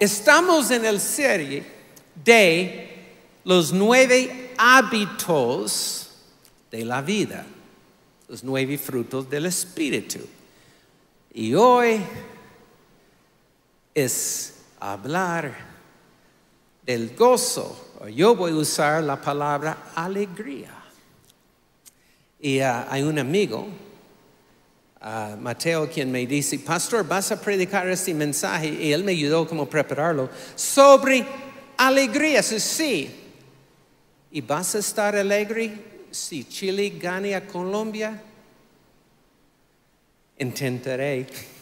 Estamos en el serie de los nueve hábitos de la vida, los nueve frutos del Espíritu. Y hoy es hablar del gozo. Yo voy a usar la palabra alegría. Y ah, hay un amigo, ah, Mateo, quien me dice, pastor, vas a predicar este mensaje, y él me ayudó como prepararlo, sobre alegría. Sí. ¿Y vas a estar alegre si Chile gane a Colombia? Intentaré.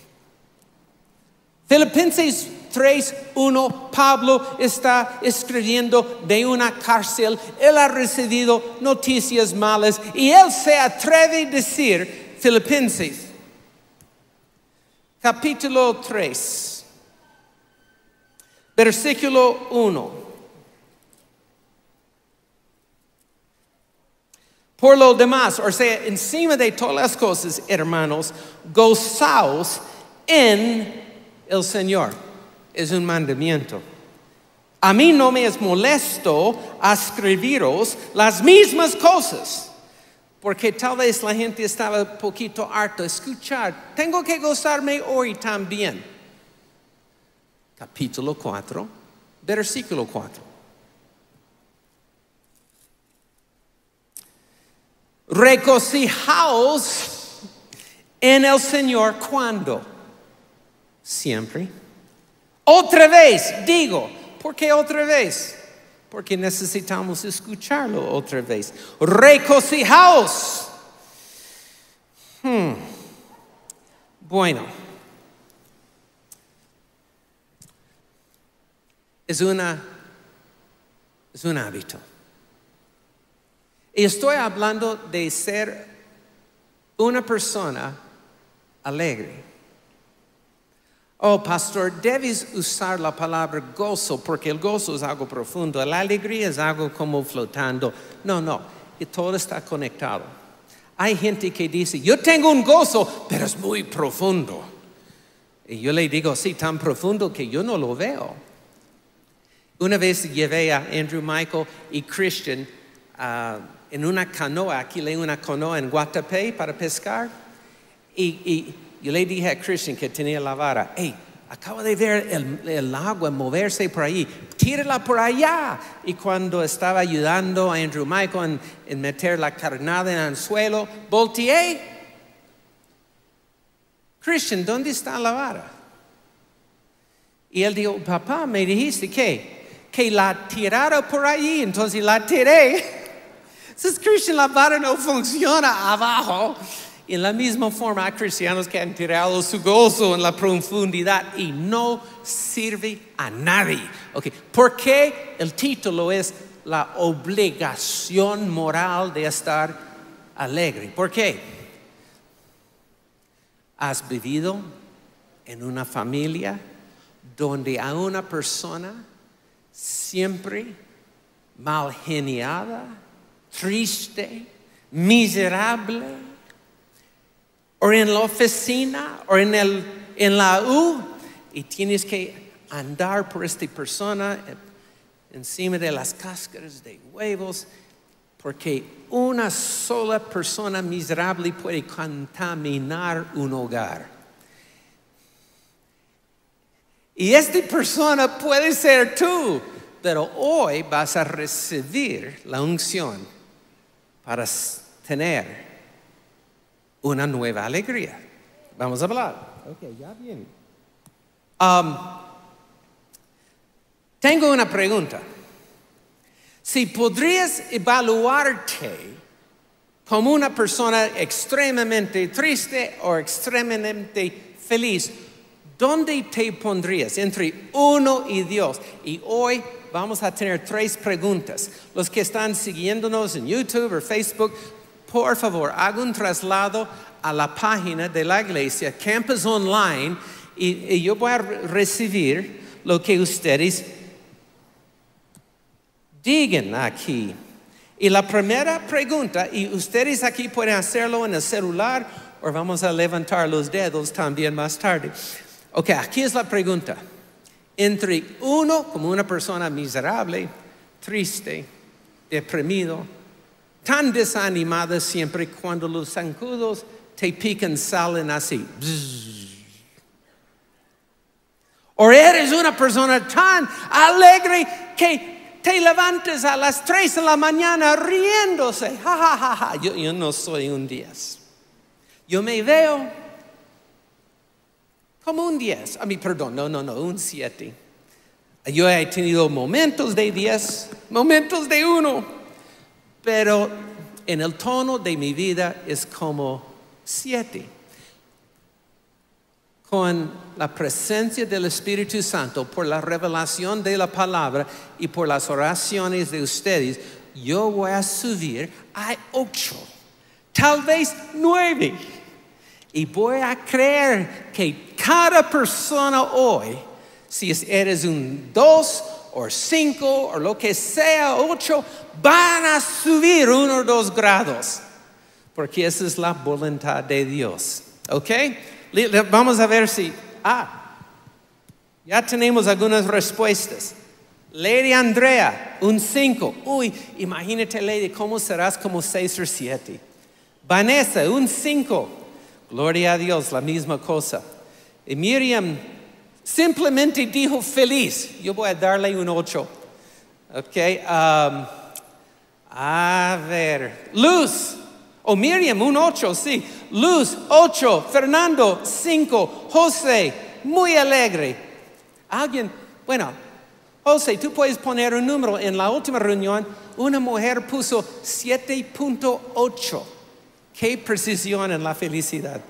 Filipenses 3:1, Pablo está escribiendo de una cárcel. Él ha recibido noticias malas y él se atreve a decir, Filipenses, capítulo 3, versículo 1. Por lo demás, o sea, encima de todas las cosas, hermanos, gozaos en el Señor. Es un mandamiento. A mí no me es molesto escribiros las mismas cosas, porque tal vez la gente estaba un poquito harto escuchar. Tengo que gozarme hoy también. Capítulo 4, versículo 4. Regocijaos en el Señor cuando siempre. Otra vez, digo, ¿por qué otra vez? Porque necesitamos escucharlo otra vez. Recocijaos. Hmm. Bueno, es una es un hábito. Y estoy hablando de ser una persona alegre. Oh, pastor, debes usar la palabra gozo porque el gozo es algo profundo, la alegría es algo como flotando. No, no, y todo está conectado. Hay gente que dice, yo tengo un gozo, pero es muy profundo. Y yo le digo, sí, tan profundo que yo no lo veo. Una vez llevé a Andrew Michael y Christian uh, en una canoa, aquí le una canoa en Guatapé para pescar. Y yo le dije a Christian que tenía la vara, hey, acabo de ver el, agua moverse por ahí, tírala por allá. Y cuando estaba ayudando a Andrew Michael en, meter la carnada en el suelo, volteé. Christian, ¿dónde está la vara? Y él dijo, papá, me dijiste que, que la tirara por allí, entonces la tiré. Entonces, Christian, la vara no funciona abajo. En la misma forma hay cristianos que han tirado su gozo en la profundidad y no sirve a nadie. Okay. ¿Por qué el título es la obligación moral de estar alegre? ¿Por qué? ¿Has vivido en una familia donde a una persona siempre mal geniada, triste, miserable? O en la oficina o en, el, en la U y tienes que andar por esta persona encima de las cáscaras de huevos porque una sola persona miserable puede contaminar un hogar. Y esta persona puede ser tú, pero hoy vas a recibir la unción para tener una nueva alegría. Vamos a hablar. Ok, ya viene. Um, tengo una pregunta. Si podrías evaluarte como una persona extremadamente triste o extremadamente feliz, ¿dónde te pondrías entre uno y Dios? Y hoy vamos a tener tres preguntas. Los que están siguiéndonos en YouTube o Facebook, por favor, haga un traslado a la página de la iglesia, Campus Online, y, yo voy a recibir lo que ustedes digan aquí. Y la primera pregunta, y ustedes aquí pueden hacerlo en el celular o vamos a levantar los dedos también más tarde. Ok, aquí es la pregunta. Entre uno como una persona miserable, triste, deprimido, tan desanimada siempre cuando los zancudos te pican, salen así. O eres una persona tan alegre que te levantes a las 3 de la mañana riéndose. Ja, ja, ja, ja. Yo, no soy un 10. Yo me veo como un 10. A mí, perdón, no, no, no, un 7. Yo he tenido momentos de 10, momentos de 1, pero en el tono de mi vida es como 7 con la presencia del Espíritu Santo, por la revelación de la palabra y por las oraciones de ustedes, yo voy a subir a ocho, tal vez nueve. Y voy a creer que cada persona hoy, si eres un dos o cinco o lo que sea, ocho, van a subir uno o dos grados. Porque esa es la voluntad de Dios. ¿Ok? Vamos a ver si, ah, ya tenemos algunas respuestas. Lady Andrea, un 5. Uy, imagínate, Lady, cómo serás como 6 o 7. Vanessa, un 5. Gloria a Dios, la misma cosa. Y Miriam simplemente dijo feliz. Yo voy a darle un 8. Ok. Um, a ver. Luz, o Miriam, un ocho, sí. Luz, ocho. Fernando, cinco. José, muy alegre. Alguien, bueno, José, tú puedes poner un número. En la última reunión, una mujer puso 7.8. Qué precisión en la felicidad.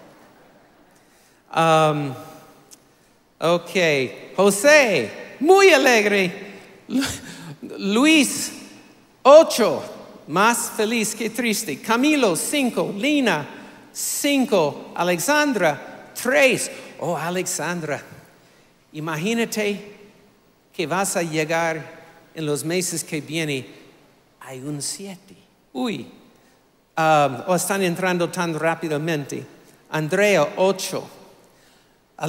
Um, ok, José, muy alegre. Luis, ocho más feliz que triste. Camilo, cinco. Lina, cinco. Alexandra, tres. Oh, Alexandra, imagínate que vas a llegar en los meses que vienen a un siete. Uy, um, o están entrando tan rápidamente. Andrea, ocho.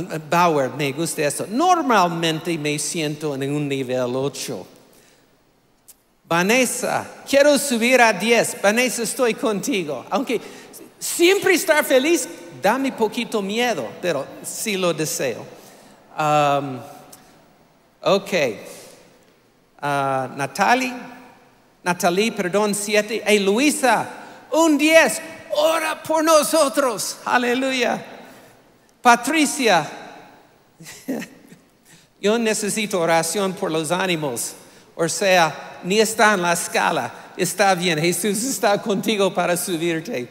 Bauer, me gusta esto. Normalmente me siento en un nivel ocho. Vanessa, quiero subir a 10. Vanessa, estoy contigo. Aunque siempre estar feliz, da mi poquito miedo, pero sí lo deseo. Um, ok. Uh, Natalie, Natalie, perdón, 7. Hey, Luisa, un 10. Ora por nosotros. Aleluya. Patricia, yo necesito oración por los ánimos. O sea, ni está en la escala. Está bien, Jesús está contigo para subirte.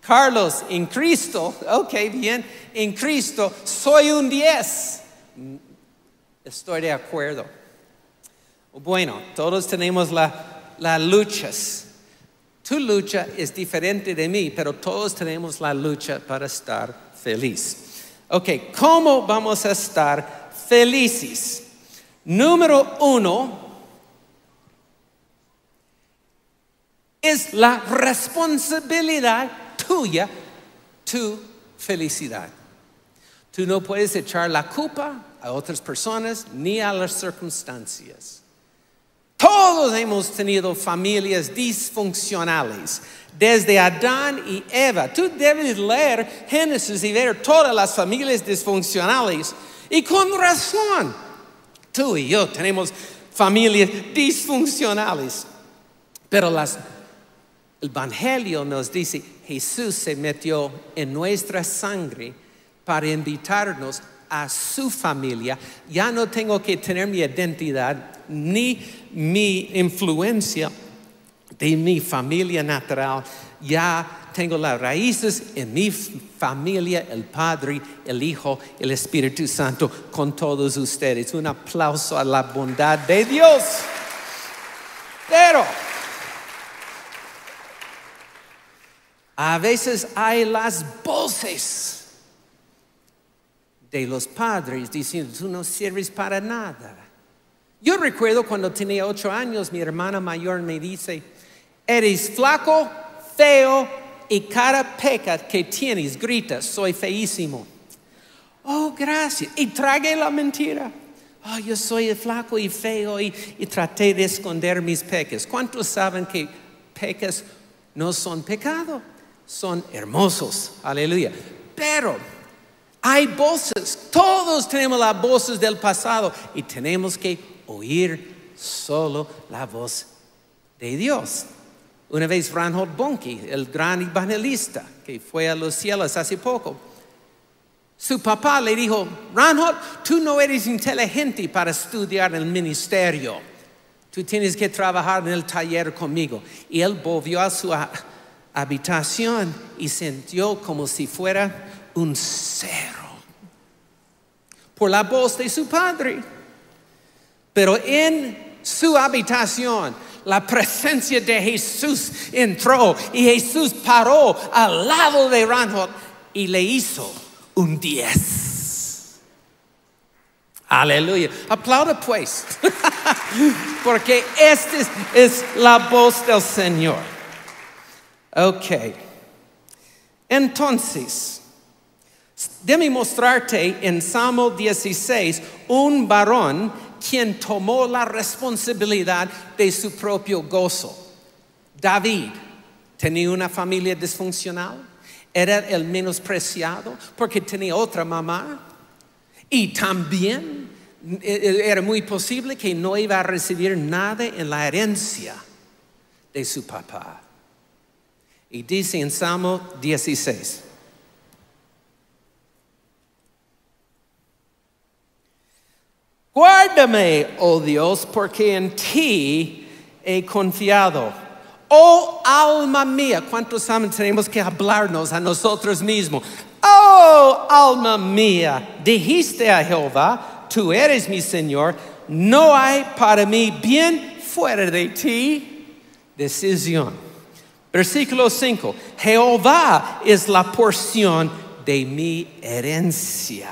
Carlos, en Cristo, ok, bien, en Cristo, soy un 10. Estoy de acuerdo. Bueno, todos tenemos las la luchas. Tu lucha es diferente de mí, pero todos tenemos la lucha para estar feliz. Ok, ¿cómo vamos a estar felices? Número uno, es la responsabilidad tuya, tu felicidad. Tú no puedes echar la culpa a otras personas ni a las circunstancias. Todos hemos tenido familias disfuncionales, desde Adán y Eva. Tú debes leer Génesis y ver todas las familias disfuncionales. Y con razón, tú y yo tenemos familias disfuncionales. Pero el Evangelio nos dice, Jesús se metió en nuestra sangre para invitarnos a su familia. Ya no tengo que tener mi identidad ni mi influencia de mi familia natural. Ya tengo las raíces en mi familia, el Padre, el Hijo, el Espíritu Santo, con todos ustedes. Un aplauso a la bondad de Dios. Pero A veces hay las voces de los padres diciendo, tú no sirves para nada. Yo recuerdo cuando tenía ocho años, mi hermana mayor me dice, eres flaco, feo y cada peca que tienes gritas, soy feísimo. Oh, gracias. Y tragué la mentira. Oh, yo soy flaco y feo y, y traté de esconder mis peques. ¿Cuántos saben que peques no son pecado? Son hermosos. Aleluya. Pero hay voces. Todos tenemos las voces del pasado y tenemos que oír solo la voz de Dios. Una vez Reinhold Bonnke, el gran evangelista que fue a los cielos hace poco, su papá le dijo, Reinhold, tú no eres inteligente para estudiar el ministerio. Tú tienes que trabajar en el taller conmigo. Y él volvió a su habitación y sintió como si fuera un cero por la voz de su padre. Pero en su habitación, la presencia de Jesús entró y Jesús paró al lado de Reinhold y le hizo un 10. Aleluya. Aplauda pues. Porque esta es, es, la voz del Señor. Ok. Entonces, déme mostrarte en Salmo 16 un varón quien tomó la responsabilidad de su propio gozo. David tenía una familia disfuncional era el menospreciado porque tenía otra mamá. Y también eh, eh, era muy posible que no iba a recibir nada en la herencia de su papá. Y dice en Salmo 16. Guárdame, oh Dios, porque en ti he confiado. Oh alma mía, ¿cuántos saben tenemos que hablarnos a nosotros mismos? Oh alma mía, dijiste a Jehová, tú eres mi Señor, no hay para mí bien fuera de ti decisión. Versículo 5, Jehová es la porción de mi herencia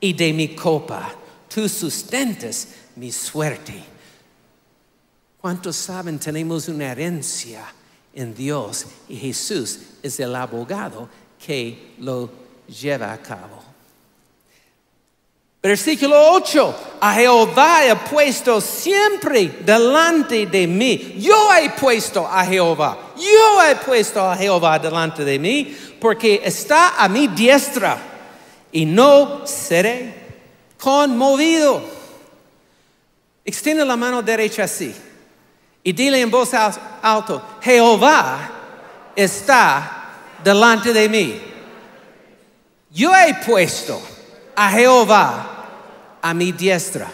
y de mi copa, tú sustentas mi suerte. ¿Cuántos saben tenemos una herencia en Dios y Jesús es el abogado que lo lleva a cabo? Versículo 8, a Jehová he puesto siempre delante de mí. Yo he puesto a Jehová, yo he puesto a Jehová delante de mí, porque está a mi diestra y no seré conmovido. Extiende la mano derecha así. Y dile en voz alto, Jehová está delante de mí. Yo he puesto a Jehová a mi diestra.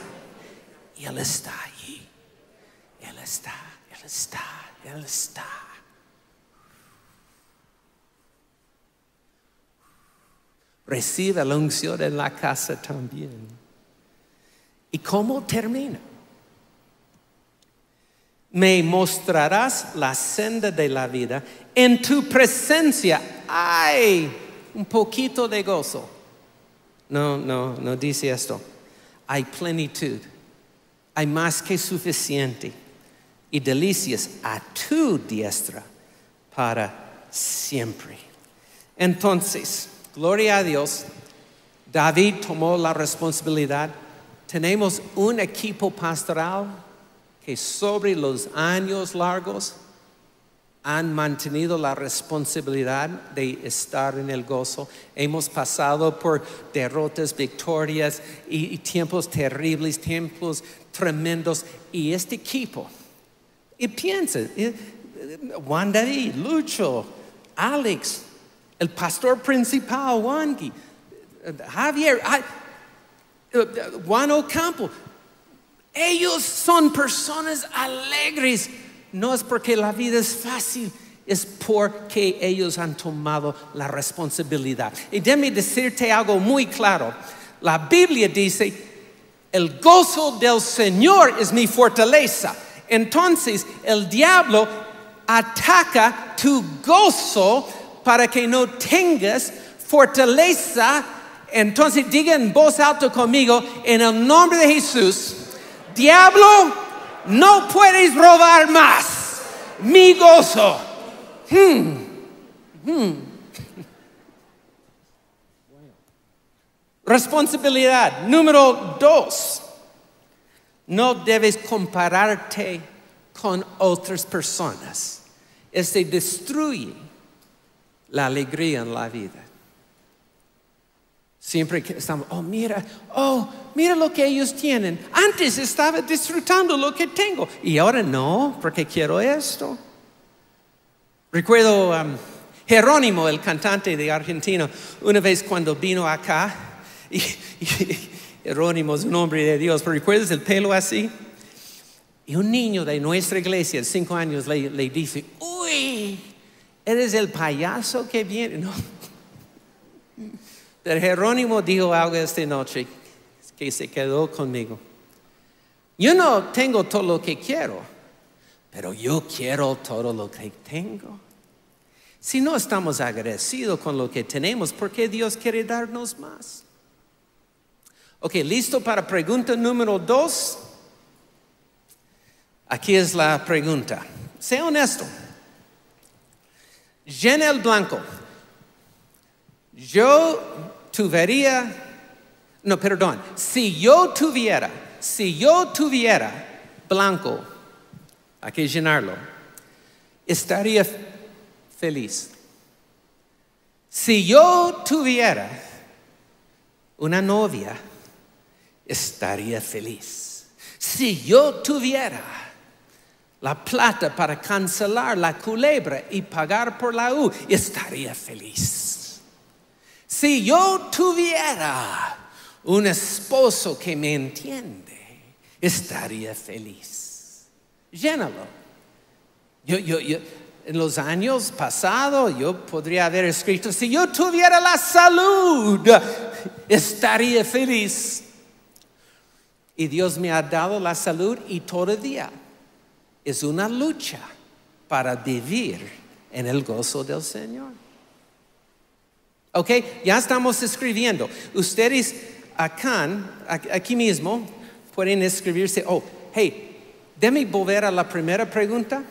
Y Él está allí. Él está, Él está, Él está. Recibe la unción en la casa también. ¿Y cómo termina? me mostrarás la senda de la vida. En tu presencia hay un poquito de gozo. No, no, no dice esto. Hay plenitud. Hay más que suficiente. Y delicias a tu diestra para siempre. Entonces, gloria a Dios. David tomó la responsabilidad. Tenemos un equipo pastoral que sobre los años largos han mantenido la responsabilidad de estar en el gozo. Hemos pasado por derrotas, victorias y, tiempos terribles, tiempos tremendos. Y este equipo, y piensa, Juan David, Lucho, Alex, el pastor principal, Juan Javier, Juan Ocampo, ellos son personas alegres. No es porque la vida es fácil, es porque ellos han tomado la responsabilidad. Y déjame decirte algo muy claro. La Biblia dice, el gozo del Señor es mi fortaleza. Entonces el diablo ataca tu gozo para que no tengas fortaleza. Entonces diga en voz alta conmigo, en el nombre de Jesús diablo, no puedes robar más mi gozo. Hmm. Responsabilidad número dos. No debes compararte con otras personas. Este destruye la alegría en la vida. Siempre estamos, oh, mira, oh, mira lo que ellos tienen. Antes estaba disfrutando lo que tengo y ahora no, porque quiero esto. Recuerdo um, Jerónimo, el cantante de Argentina, una vez cuando vino acá, y, y Jerónimo es un hombre de Dios, pero ¿recuerdas el pelo así? Y un niño de nuestra iglesia de cinco años le, le dice, uy, eres el payaso que viene. No. Pero Jerónimo dijo algo esta noche que se quedó conmigo. Yo no tengo todo lo que quiero, pero yo quiero todo lo que tengo. Si no estamos agradecidos con lo que tenemos, ¿por qué Dios quiere darnos más? Ok, listo para pregunta número dos. Aquí es la pregunta. Sea honesto. Llena el blanco. Yo tuviera, no, perdón, si yo tuviera, si yo tuviera blanco, hay que llenarlo, estaría feliz. Si yo tuviera una novia, estaría feliz. Si yo tuviera la plata para cancelar la culebra y pagar por la U, estaría feliz. Si yo tuviera un esposo que me entiende, estaría feliz. Llénalo. Yo, yo, yo, en los años pasados yo podría haber escrito, si yo tuviera la salud, estaría feliz. Y Dios me ha dado la salud y todavía es una lucha para vivir en el gozo del Señor. Ok, ya estamos escribiendo. Ustedes acá, aquí mismo, pueden escribirse, oh, hey, déme volver a la primera pregunta.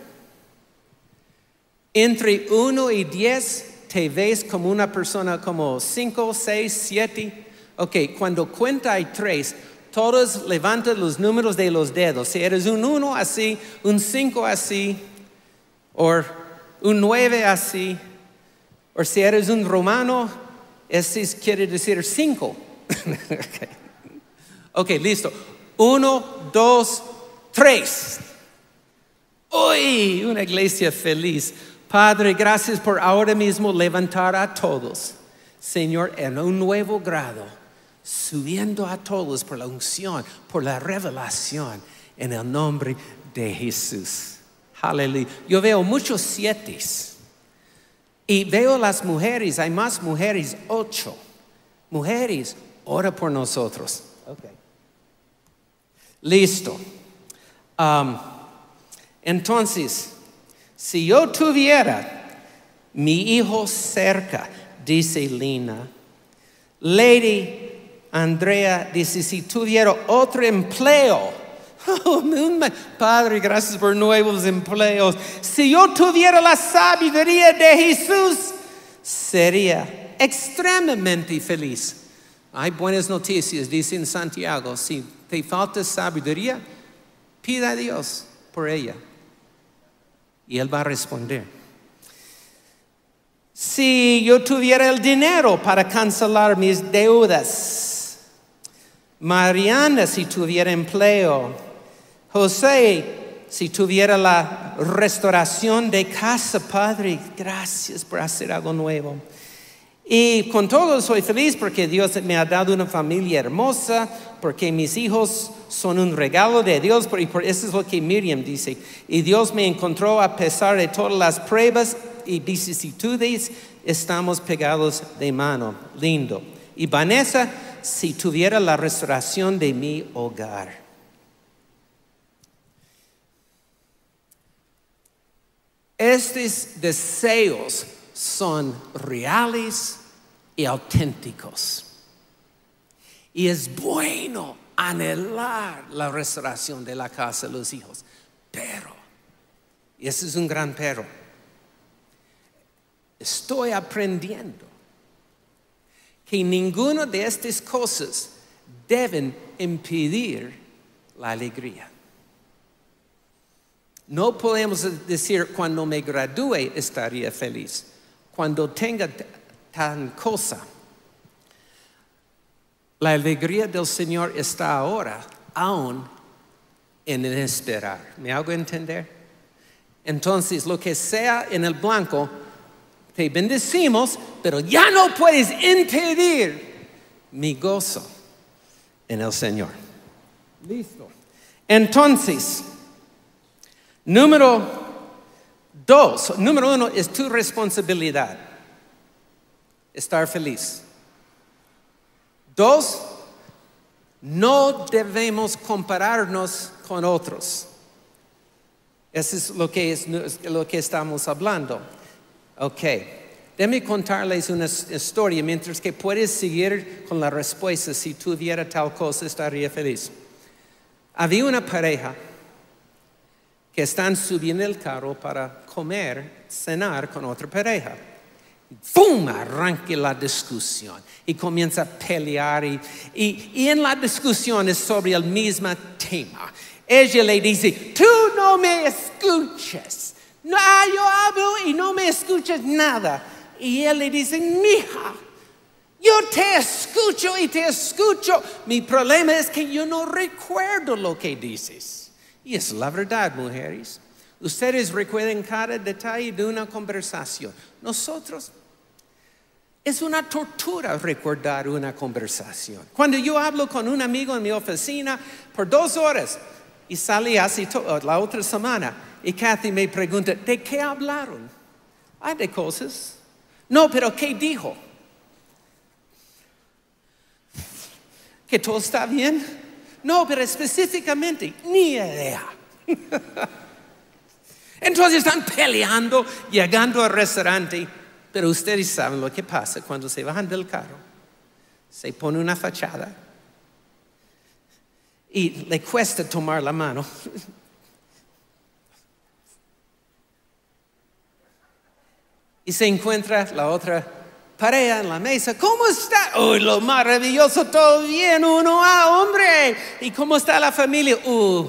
Entre 1 y 10, ¿te ves como una persona como 5, 6, 7? Ok, cuando cuenta hay 3, todos levantan los números de los dedos. Si eres un 1 así, un 5 así, o un 9 así, o si eres un romano, ese quiere decir 5. okay. ok, listo. 1, 2, 3. Uy, una iglesia feliz. Padre, gracias por ahora mismo levantar a todos, Señor, en un nuevo grado subiendo a todos por la unción, por la revelación, en el nombre de Jesús. Aleluya. Yo veo muchos siete. Y veo las mujeres, hay más mujeres, ocho. Mujeres, ora por nosotros. Okay. Listo. Um, entonces, si yo tuviera mi hijo cerca, dice Lina, Lady Andrea dice, si tuviera otro empleo, oh, Padre, gracias por nuevos empleos. Si yo tuviera la sabiduría de Jesús, sería extremadamente feliz. Hay buenas noticias, dice en Santiago. Si te falta sabiduría, pida a Dios por ella. Y Él va a responder. Si yo tuviera el dinero para cancelar mis deudas, Mariana si tuviera empleo, José si tuviera la restauración de casa, Padre, gracias por hacer algo nuevo. Y con todo soy feliz porque Dios me ha dado una familia hermosa, porque mis hijos son un regalo de Dios, y por eso es lo que Miriam dice. Y Dios me encontró a pesar de todas las pruebas y vicisitudes, estamos pegados de mano. Lindo. Y Vanessa, si tuviera la restauración de mi hogar. Estos deseos son reales y auténticos. Y es bueno anhelar la restauración de la casa de los hijos. Pero, y ese es un gran pero, estoy aprendiendo que ninguna de estas cosas deben impedir la alegría. No podemos decir cuando me gradúe estaría feliz, cuando tenga tan cosa. La alegría del Señor está ahora, aún en el esperar. ¿Me hago entender? Entonces, lo que sea en el blanco, te bendecimos, pero ya no puedes impedir mi gozo en el Señor. Listo. Entonces, número dos, número uno es tu responsabilidad, estar feliz. Dos, no debemos compararnos con otros. Eso es lo que, es lo que estamos hablando. Ok. Déjame contarles una historia mientras que puedes seguir con la respuesta. Si tuviera tal cosa, estaría feliz. Había una pareja que están subiendo el carro para comer, cenar con otra pareja. ¡Fum! Arranque la discusión y comienza a pelear. Y, y en la discusión es sobre el mismo tema. Ella le dice, tú no me escuchas. No, ah, yo hablo y no me escuchas nada. Y él le dice, mija, yo te escucho y te escucho. Mi problema es que yo no recuerdo lo que dices. Y es la verdad, mujeres. Ustedes recuerden cada detalle de una conversación. Nosotros es una tortura recordar una conversación. Cuando yo hablo con un amigo en mi oficina por dos horas y salí así la otra semana y Kathy me pregunta, ¿de qué hablaron? Hay de cosas. No, pero ¿qué dijo? ¿Que todo está bien? No, pero específicamente, ni idea. Entonces están peleando, llegando al restaurante, pero ustedes saben lo que pasa cuando se bajan del carro. Se pone una fachada y le cuesta tomar la mano. Y se encuentra la otra pareja en la mesa. ¿Cómo está? Uy, lo maravilloso, todo bien, uno, ah, hombre. ¿Y cómo está la familia? Uh,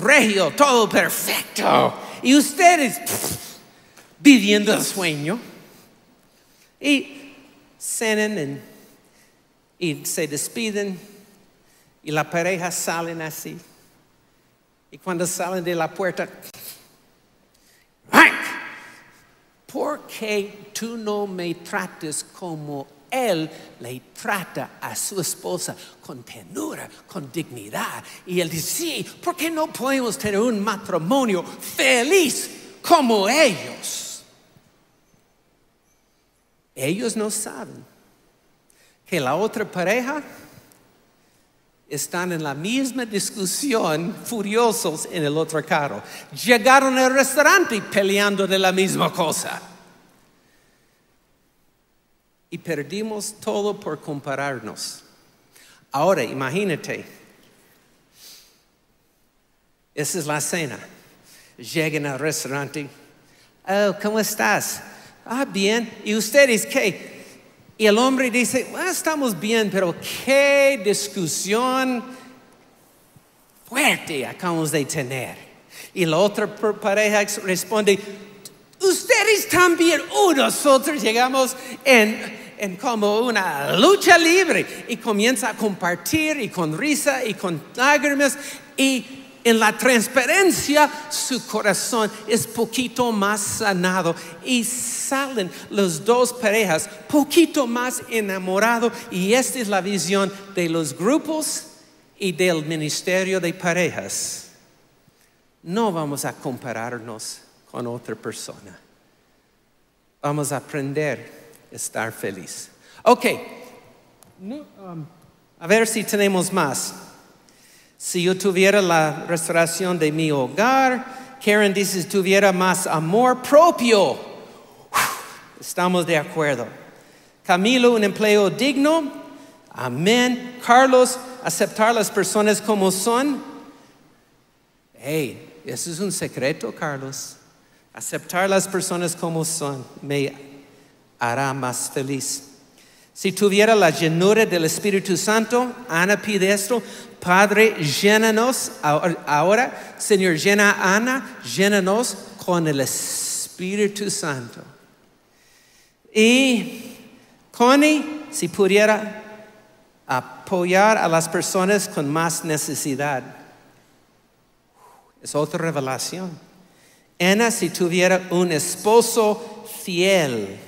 regio, todo perfecto. Y ustedes viviendo el sueño. Y cenan y se despiden y la pareja salen así. Y cuando salen de la puerta, ¿por qué tú no me trates como él le trata a su esposa con tenura, con dignidad? Y él dice, sí, ¿por qué no podemos tener un matrimonio feliz como ellos? Ellos no saben que la otra pareja están en la misma discusión, furiosos en el otro carro. Llegaron al restaurante peleando de la misma cosa. Y perdimos todo por compararnos. Ahora, imagínate, esa es la cena. Llegan al restaurante. Oh, ¿cómo estás? Ah, bien. ¿Y ustedes qué? Y el hombre dice, estamos bien, pero qué discusión fuerte acabamos de tener. Y la otra pareja responde, ustedes también, nosotros llegamos en, en como una lucha libre y comienza a compartir y con risa y con lágrimas y en la transparencia su corazón es poquito más sanado y salen los dos parejas poquito más enamorados y esta es la visión de los grupos y del ministerio de parejas. No vamos a compararnos con otra persona. Vamos a aprender a estar feliz. Ok, um, a ver si tenemos más. Si yo tuviera la restauración de mi hogar, Karen dice, si tuviera más amor propio. Estamos de acuerdo. Camilo, un empleo digno. Amén. Carlos, aceptar las personas como son. Hey, eso es un secreto, Carlos. Aceptar las personas como son. Me hará más feliz. Si tuviera la llenura del Espíritu Santo, Ana pide esto, Padre, llénanos ahora, Señor, llena a Ana, llénanos con el Espíritu Santo. Y Connie, si pudiera apoyar a las personas con más necesidad. Es otra revelación. Ana, si tuviera un esposo fiel.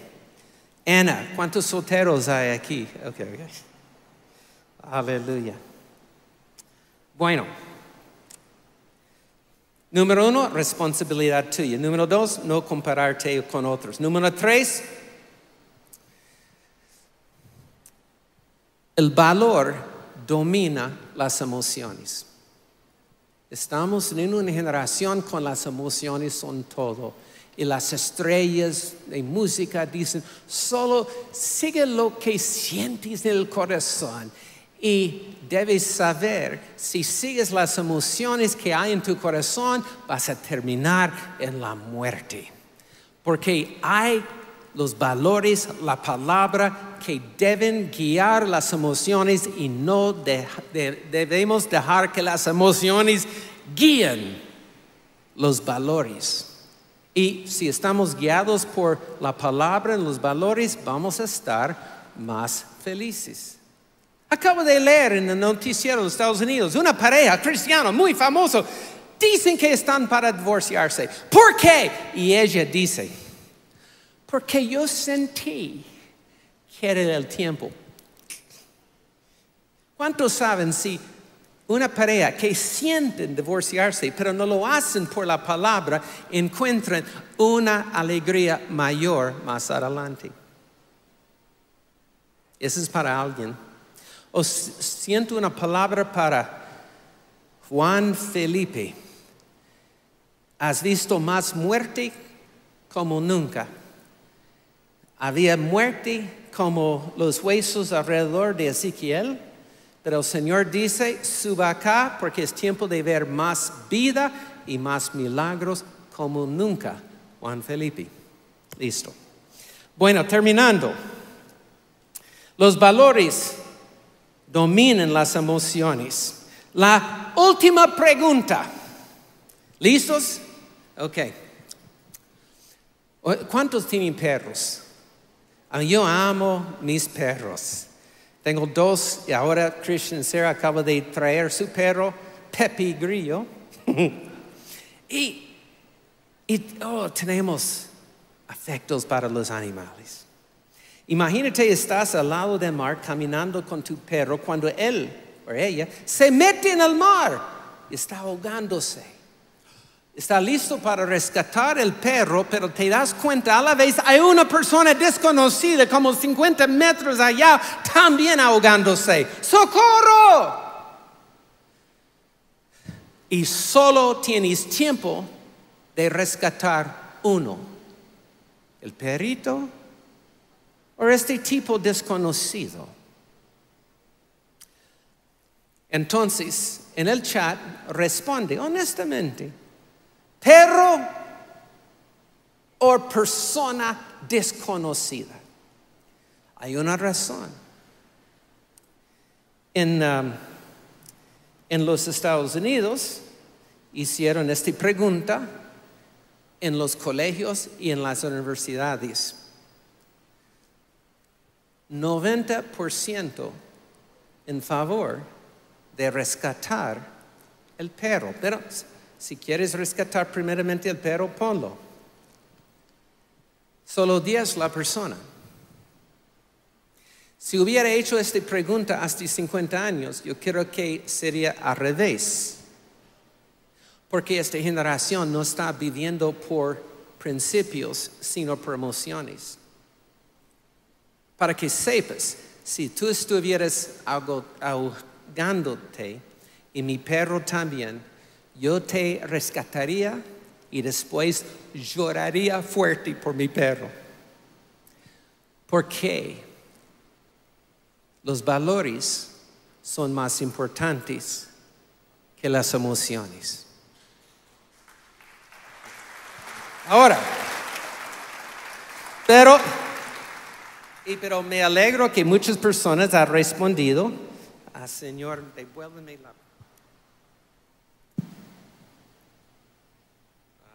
Ana, ¿cuántos solteros hay aquí? Okay, okay. Aleluya. Bueno. Número uno, responsabilidad tuya. Número dos, no compararte con otros. Número tres, el valor domina las emociones. Estamos en una generación con las emociones son todo. Y las estrellas de música dicen, solo sigue lo que sientes en el corazón. Y debes saber, si sigues las emociones que hay en tu corazón, vas a terminar en la muerte. Porque hay los valores, la palabra que deben guiar las emociones y no debemos dejar que las emociones guíen los valores. Y si estamos guiados por la palabra y los valores, vamos a estar más felices. Acabo de leer en el noticiero de Estados Unidos una pareja cristiana muy famosa. Dicen que están para divorciarse. ¿Por qué? Y ella dice, porque yo sentí que era el tiempo. ¿Cuántos saben si una pareja que sienten divorciarse, pero no lo hacen por la palabra, encuentran una alegría mayor más adelante? Eso es para alguien. O siento una palabra para Juan Felipe. ¿Has visto más muerte como nunca? Había muerte como los huesos alrededor de Ezequiel, pero el Señor dice, suba acá porque es tiempo de ver más vida y más milagros como nunca. Juan Felipe. Listo. Bueno, terminando. Los valores dominan las emociones. La última pregunta. ¿Listos? Ok. ¿Cuántos tienen perros? Ah, yo amo mis perros. Tengo dos y ahora Christian Sarah acaba de traer su perro, Pepe Grillo. y, oh, tenemos afectos para los animales. Imagínate, estás al lado del mar caminando con tu perro cuando él o ella se mete en el mar y está ahogándose está listo para rescatar el perro, pero te das cuenta, a la vez hay una persona desconocida como 50 metros allá también ahogándose. ¡Socorro! Y solo tienes tiempo de rescatar uno, el perrito o este tipo desconocido. Entonces, en el chat responde honestamente perro o persona desconocida. Hay una razón. En, um, en los Estados Unidos hicieron esta pregunta en los colegios y en las universidades. 90% en favor de rescatar el perro. Pero si quieres rescatar primeramente el perro, ponlo. Solo 10 la persona. Si hubiera hecho esta pregunta hasta 50 años, yo creo que sería al revés. Porque esta generación no está viviendo por principios, sino por emociones. Para que sepas, si tú estuvieras ahogándote y mi perro también, yo te rescataría y después lloraría fuerte por mi perro. Porque los valores son más importantes que las emociones. Ahora, pero Y pero me alegro que muchas personas han respondido. Ah, Señor, devuélveme la.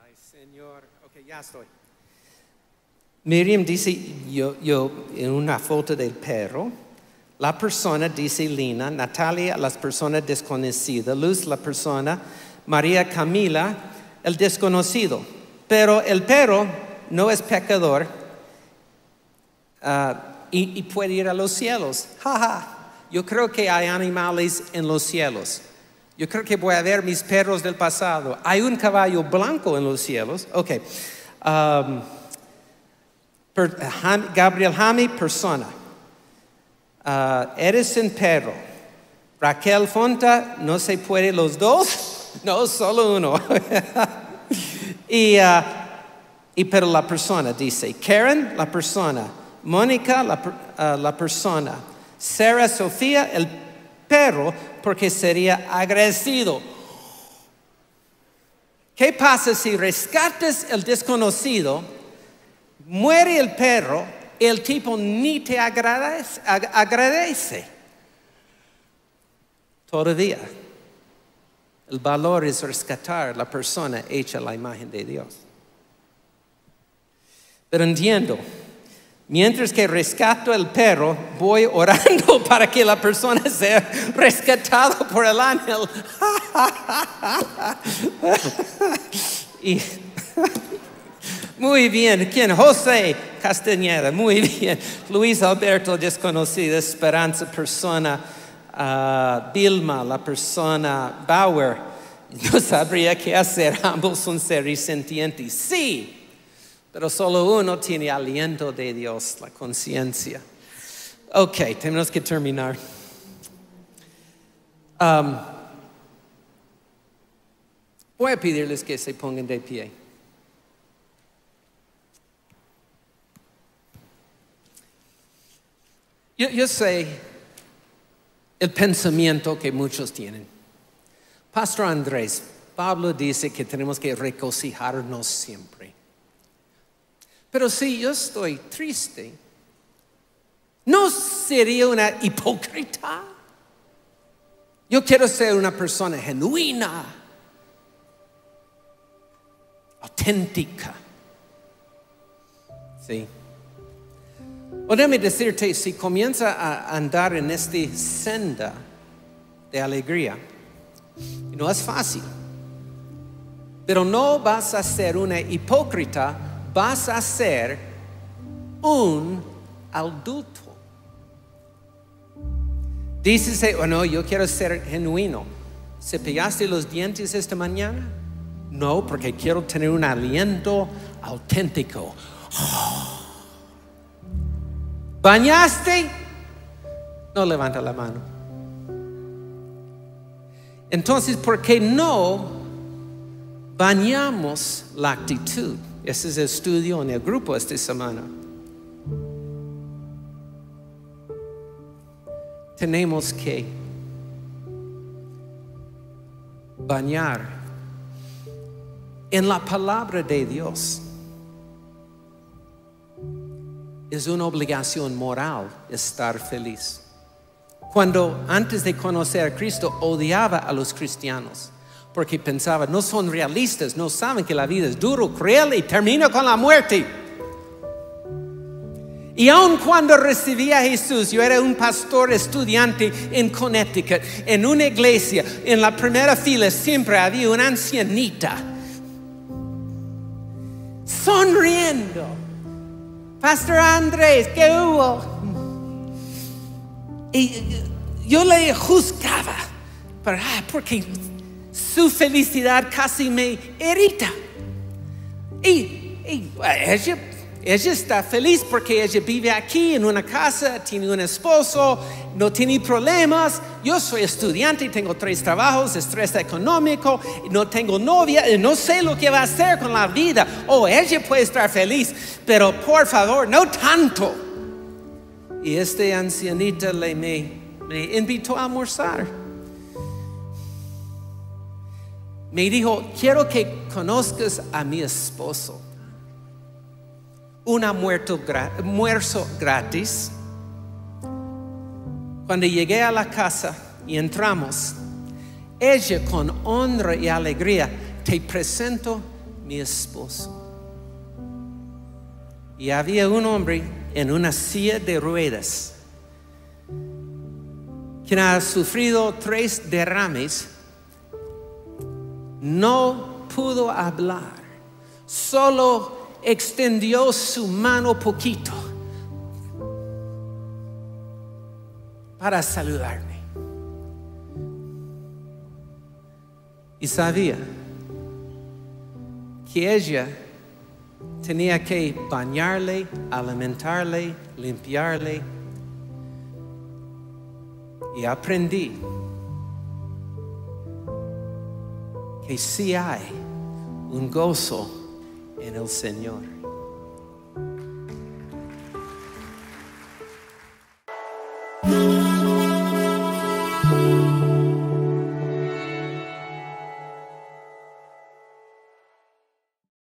Ay, Señor. Ok, ya estoy. Miriam dice, yo, yo, en una foto del perro, la persona dice Lina, Natalia, las personas desconocidas, Luz, la persona, María Camila, el desconocido. Pero el perro no es pecador ah, y, y puede ir a los cielos. Ja, ja. Yo creo que hay animales en los cielos. Yo creo que voy a ver mis perros del pasado. Hay un caballo blanco en los cielos. Ok. Um, Gabriel Jami, persona. Uh, Edison, perro. Raquel Fonta, no se puede los dos. No, solo uno. y, uh, y pero la persona dice. Karen, la persona. Mónica, la, uh, la persona. Sarah Sofía, el perro, porque sería agradecido. ¿Qué pasa si rescates el desconocido, muere el perro, el tipo ni te agradece? ag- agradece? Todavía. El valor es rescatar la persona hecha a la imagen de Dios. Pero entiendo, mientras que rescato el perro, voy orando para que la persona sea rescatada por el ángel. y, muy bien, ¿quién? José Castañeda, muy bien. Luis Alberto, desconocido, Esperanza, persona. ah, Vilma, la persona. Bauer, no sabría qué hacer, ambos son seres sentientes. Sí, pero solo uno tiene aliento de Dios, la conciencia. Ok, tenemos que terminar. Um, voy a pedirles que se pongan de pie. Yo, yo sé el pensamiento que muchos tienen. Pastor Andrés, Pablo dice que tenemos que regocijarnos siempre. Pero si yo estoy triste, ¿no sería una hipócrita? Yo quiero ser una persona genuina, auténtica. Sí. O decirte, si comienza a andar en esta senda de alegría, no es fácil, pero no vas a ser una hipócrita, vas a ser un adulto. Dices, oh no, yo quiero ser genuino. ¿Cepillaste los dientes esta mañana? No, porque quiero tener un aliento auténtico. ¿Bañaste? No levanta la mano. Entonces, ¿por qué no bañamos la actitud? Ese es el estudio en el grupo esta semana. Tenemos que bañar en la palabra de Dios. Es una obligación moral estar feliz. Cuando antes de conocer a Cristo odiaba a los cristianos porque pensaba, no son realistas, no saben que la vida es duro, cruel y termina con la muerte. Y aun cuando recibí a Jesús, yo era un pastor estudiante en Connecticut, en una iglesia, en la primera fila siempre había una ancianita sonriendo. Pastor Andrés, ¿qué hubo? Y yo le juzgaba, pero, ah, porque su felicidad casi me irrita. Y, ella, está feliz porque ella vive aquí en una casa, tiene un esposo, no tiene problemas. Yo soy estudiante, tengo tres trabajos, estrés económico, no tengo novia, no sé lo que va a hacer con la vida. Oh, ella puede estar feliz, pero por favor, no tanto. Y este ancianita le, me, me invitó a almorzar. Me dijo, quiero que conozcas a mi esposo. un almuerzo gra- almuerzo gratis. Cuando llegué a la casa y entramos, ella con honra y alegría, te presento mi esposo. Y había un hombre en una silla de ruedas, quien ha sufrido tres derrames, no pudo hablar, solo extendió su mano poquito para saludarme. Y sabía que ella tenía que bañarle, alimentarle, limpiarle. Y aprendí que sí hay un gozo en el Señor.